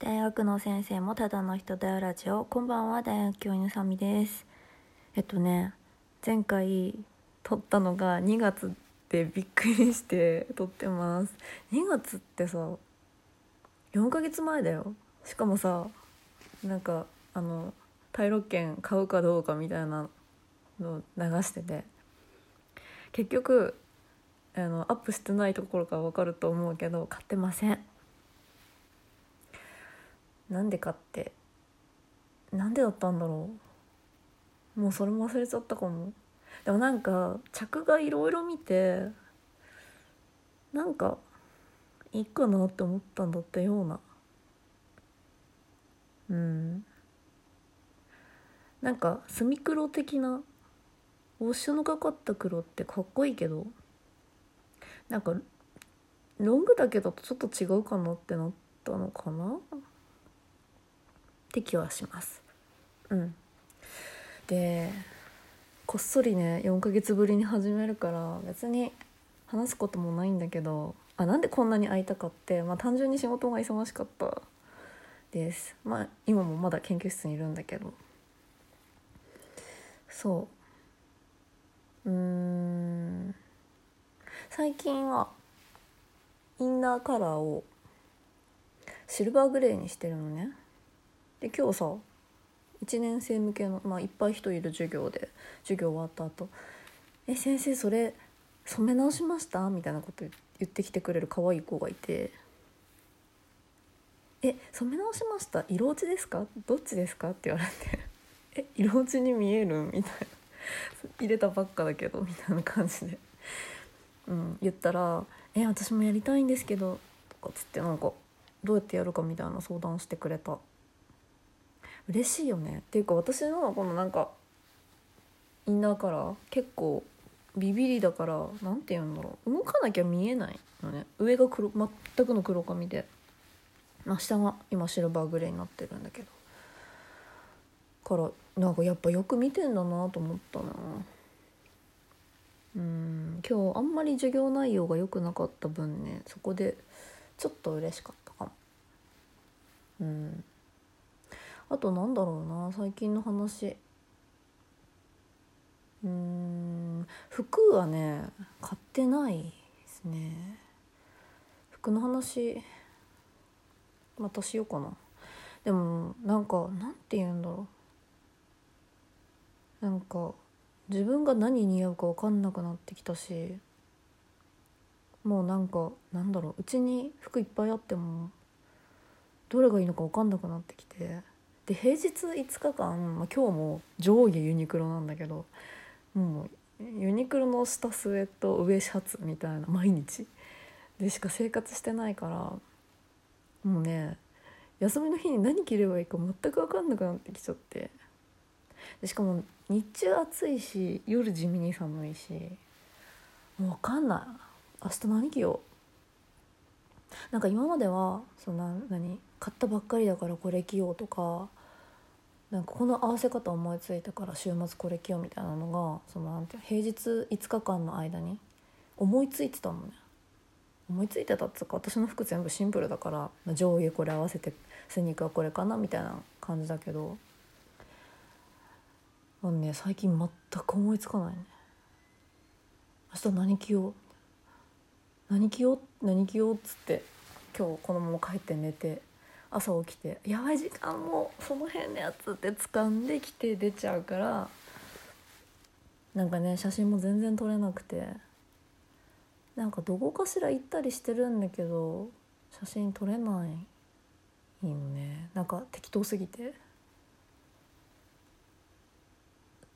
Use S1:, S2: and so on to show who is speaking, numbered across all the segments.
S1: 大学の先生もただの人だよラジオこんばんは大学教員のさみです。えっとね前回撮ったのが2月でびっくりして撮ってます。2月ってさ4ヶ月前だよ。しかもさなんかあの退路券買うかどうかみたいなの流してて。結局あのアップしてないところから分かると思うけど買ってません。なんでかってなんでだったんだろう。もうそれも忘れちゃったかも。でもなんか着がいろいろ見てなんかいいかなって思ったんだったような。うん。なんか墨黒的なウォッシュのかかった黒ってかっこいいけどなんかロングだけだとちょっと違うかなってなったのかな。って気はします。うん。でこっそりね4ヶ月ぶりに始めるから別に話すこともないんだけどあなんでこんなに会いたかってまあ単純に仕事が忙しかったです。まあ今もまだ研究室にいるんだけど。そう。うん。最近はインナーカラーをシルバーグレーにしてるのね。で今日さ1年生向けの、まあ、いっぱい人いる授業で授業終わった後え先生それ染め直しました?」みたいなこと言ってきてくれる可愛い子がいて「え染め直しました？色落ちですか？どっちですか?」って言われて「え色落ちに見える?」みたいな 入れたばっかだけどみたいな感じで、うん、言ったら「え私もやりたいんですけど」とかつってなんかどうやってやるか？みたいな相談してくれた嬉しいよね。っていうか私のこのなんかインナーカラー結構ビビりだから何て言うんだろう。動かなきゃ見えないのね。上が黒全くの黒髪で、まあ、下が今シルバーグレーになってるんだけど。からなんかやっぱよく見てんだなと思ったな。うん今日あんまり授業内容が良くなかった分ねそこでちょっと嬉しかったかも。うん。あとなんだろうな最近の話。うん服はね買ってないですね。服の話またしようかな。でもなんかなんて言うんだろう。なんか自分が何似合うか分かんなくなってきたしもうなんかなんだろう。うちに服いっぱいあってもどれがいいのか分かんなくなってきて。で平日5日間、まあ、今日も上下ユニクロなんだけどもうユニクロの下スウェット上シャツみたいな毎日でしか生活してないからもうね休みの日に何着ればいいか全く分かんなくなってきちゃって。でしかも日中暑いし夜地味に寒いしもう分かんない。明日何着よう。なんか今まではそんな何買ったばっかりだからこれ着ようとかなんかこの合わせ方思いついたから週末これ着ようみたいなのがそのなんて平日5日間の間に思いついてたのね。思いついてたっつうか私の服全部シンプルだから上下これ合わせてスニークはこれかなみたいな感じだけどあのね最近全く思いつかないね。明日何着よう何着よう何着ようっつって今日このまま帰って寝て朝起きてやばい時間もその辺のやつって掴んできて出ちゃうからなんかね写真も全然撮れなくてなんかどこかしら行ったりしてるんだけど写真撮れないいいのね。なんか適当すぎて。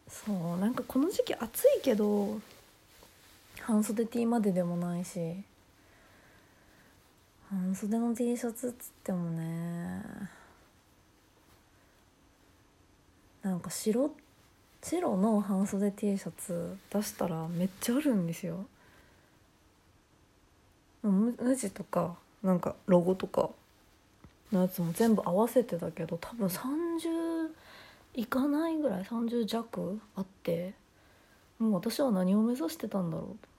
S1: そうなんかこの時期暑いけど半袖 T まででもないし。半袖の T シャツっつってもね。なんか白白の半袖 T シャツ出したらめっちゃあるんですよ。無地とかなんかロゴとかのやつも全部合わせてだけど多分30いかないぐらい30弱あってもう私は何を目指してたんだろうと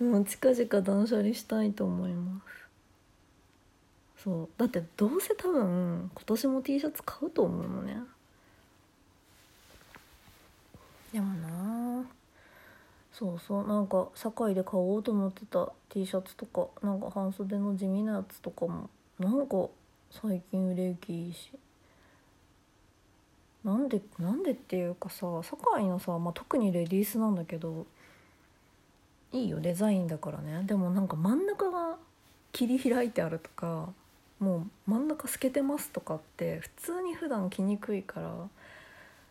S1: もう近々断捨離したいと思います。そう。だってどうせ多分今年も T シャツ買うと思うのね。でもな。そうそう。なんか堺で買おうと思ってた T シャツとかなんか半袖の地味なやつとかもなんか最近売れ行きいいし。なんでなんでっていうかさ堺のさ、まあ、特にレディースなんだけどいいよデザインだからね。でもなんか真ん中が切り開いてあるとかもう真ん中透けてますとかって普通に普段着にくいから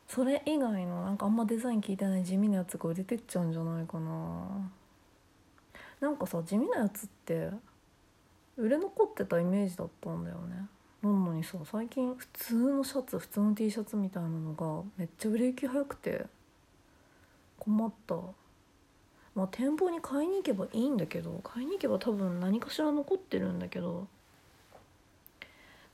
S1: それ以外のなんかあんまデザイン聞いてない地味なやつが売れてっちゃうんじゃないかな。なんかさ地味なやつって売れ残ってたイメージだったんだよね。なのにさ最近普通のシャツ普通の T シャツみたいなのがめっちゃ売れ行き早くて困った。まあ店舗に買いに行けばいいんだけど買いに行けば多分何かしら残ってるんだけど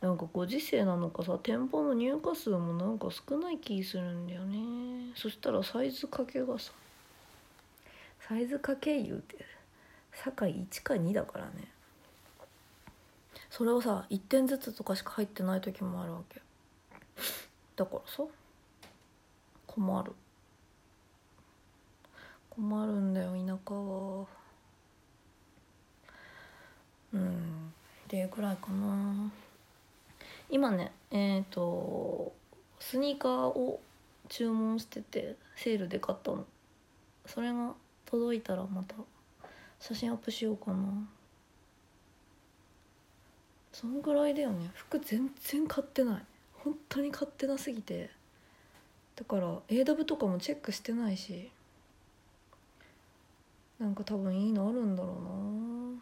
S1: なんかご時世なのかさ店舗の入荷数もなんか少ない気するんだよね。そしたらサイズ掛けがさサイズ掛け言うて堺1か2だからね。それをさ1点ずつとかしか入ってない時もあるわけ。だからさ困る。困るんだよ田舎は。うんっていうくらいかな。今ねえっ、ー、とスニーカーを注文しててセールで買ったの。それが届いたらまた写真アップしようかな。そのぐらいだよね。服全然買ってない。本当に買ってなすぎて。だから AW とかもチェックしてないし。なんか多分いいのあるんだろうな。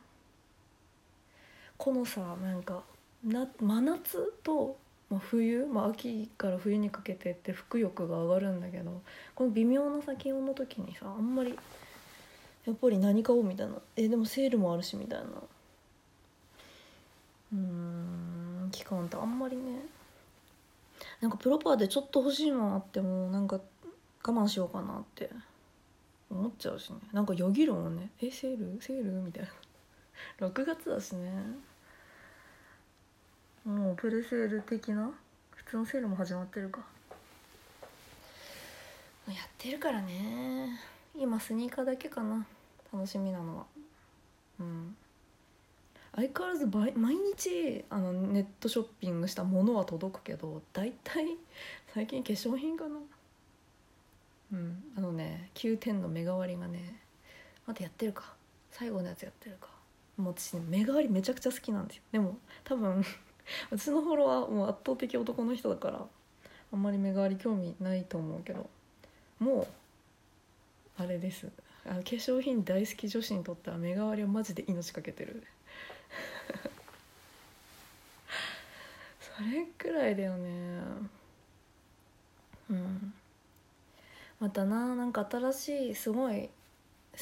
S1: このさなんかな真夏と、まあ、冬、まあ、秋から冬にかけてって服欲が上がるんだけどこの微妙な先温の時にさあんまりやっぱり何買おうみたいな。えでもセールもあるしみたいな。うん期間ってあんまりね。なんかプロパーでちょっと欲しいもあってもなんか我慢しようかなって。思っちゃうしね。なんかよぎるもんねえセール？セール？みたいな。6月だしね。もうプレセール的な？普通のセールも始まってるか。やってるからね。今スニーカーだけかな。楽しみなのは。うん。相変わらず毎日あのネットショッピングしたものは届くけど大体最近化粧品かな。うん。あのね9点の目代わりがねまだやってるか。最後のやつやってるか。もう私ね目代わりめちゃくちゃ好きなんですよ。でも多分 私のフォロワーもう圧倒的男の人だからあんまり目代わり興味ないと思うけどもうあれです。あ化粧品大好き女子にとっては目代わりはマジで命かけてる。それくらいだよね。うん。またななんか新しいすごい好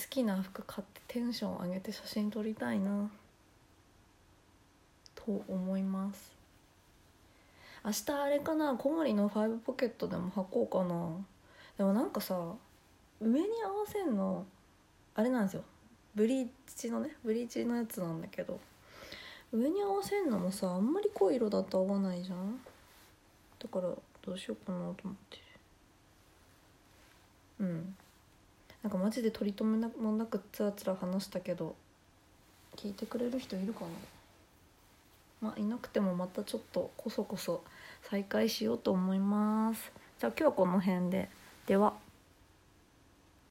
S1: きな服買ってテンション上げて写真撮りたいな。と思います。明日あれかな小森の5ポケットでも履こうかな。でもなんかさ上に合わせんのあれなんですよ。ブリーチのねブリーチのやつなんだけど。上に合わせんのもさあんまり濃い色だと合わないじゃん。だからどうしようかなと思って。うん。なんかマジで取り留めもなくつらつら話したけど聞いてくれる人いるかな？まあいなくてもまたちょっとこそこそ再開しようと思います。じゃあ今日はこの辺で。では。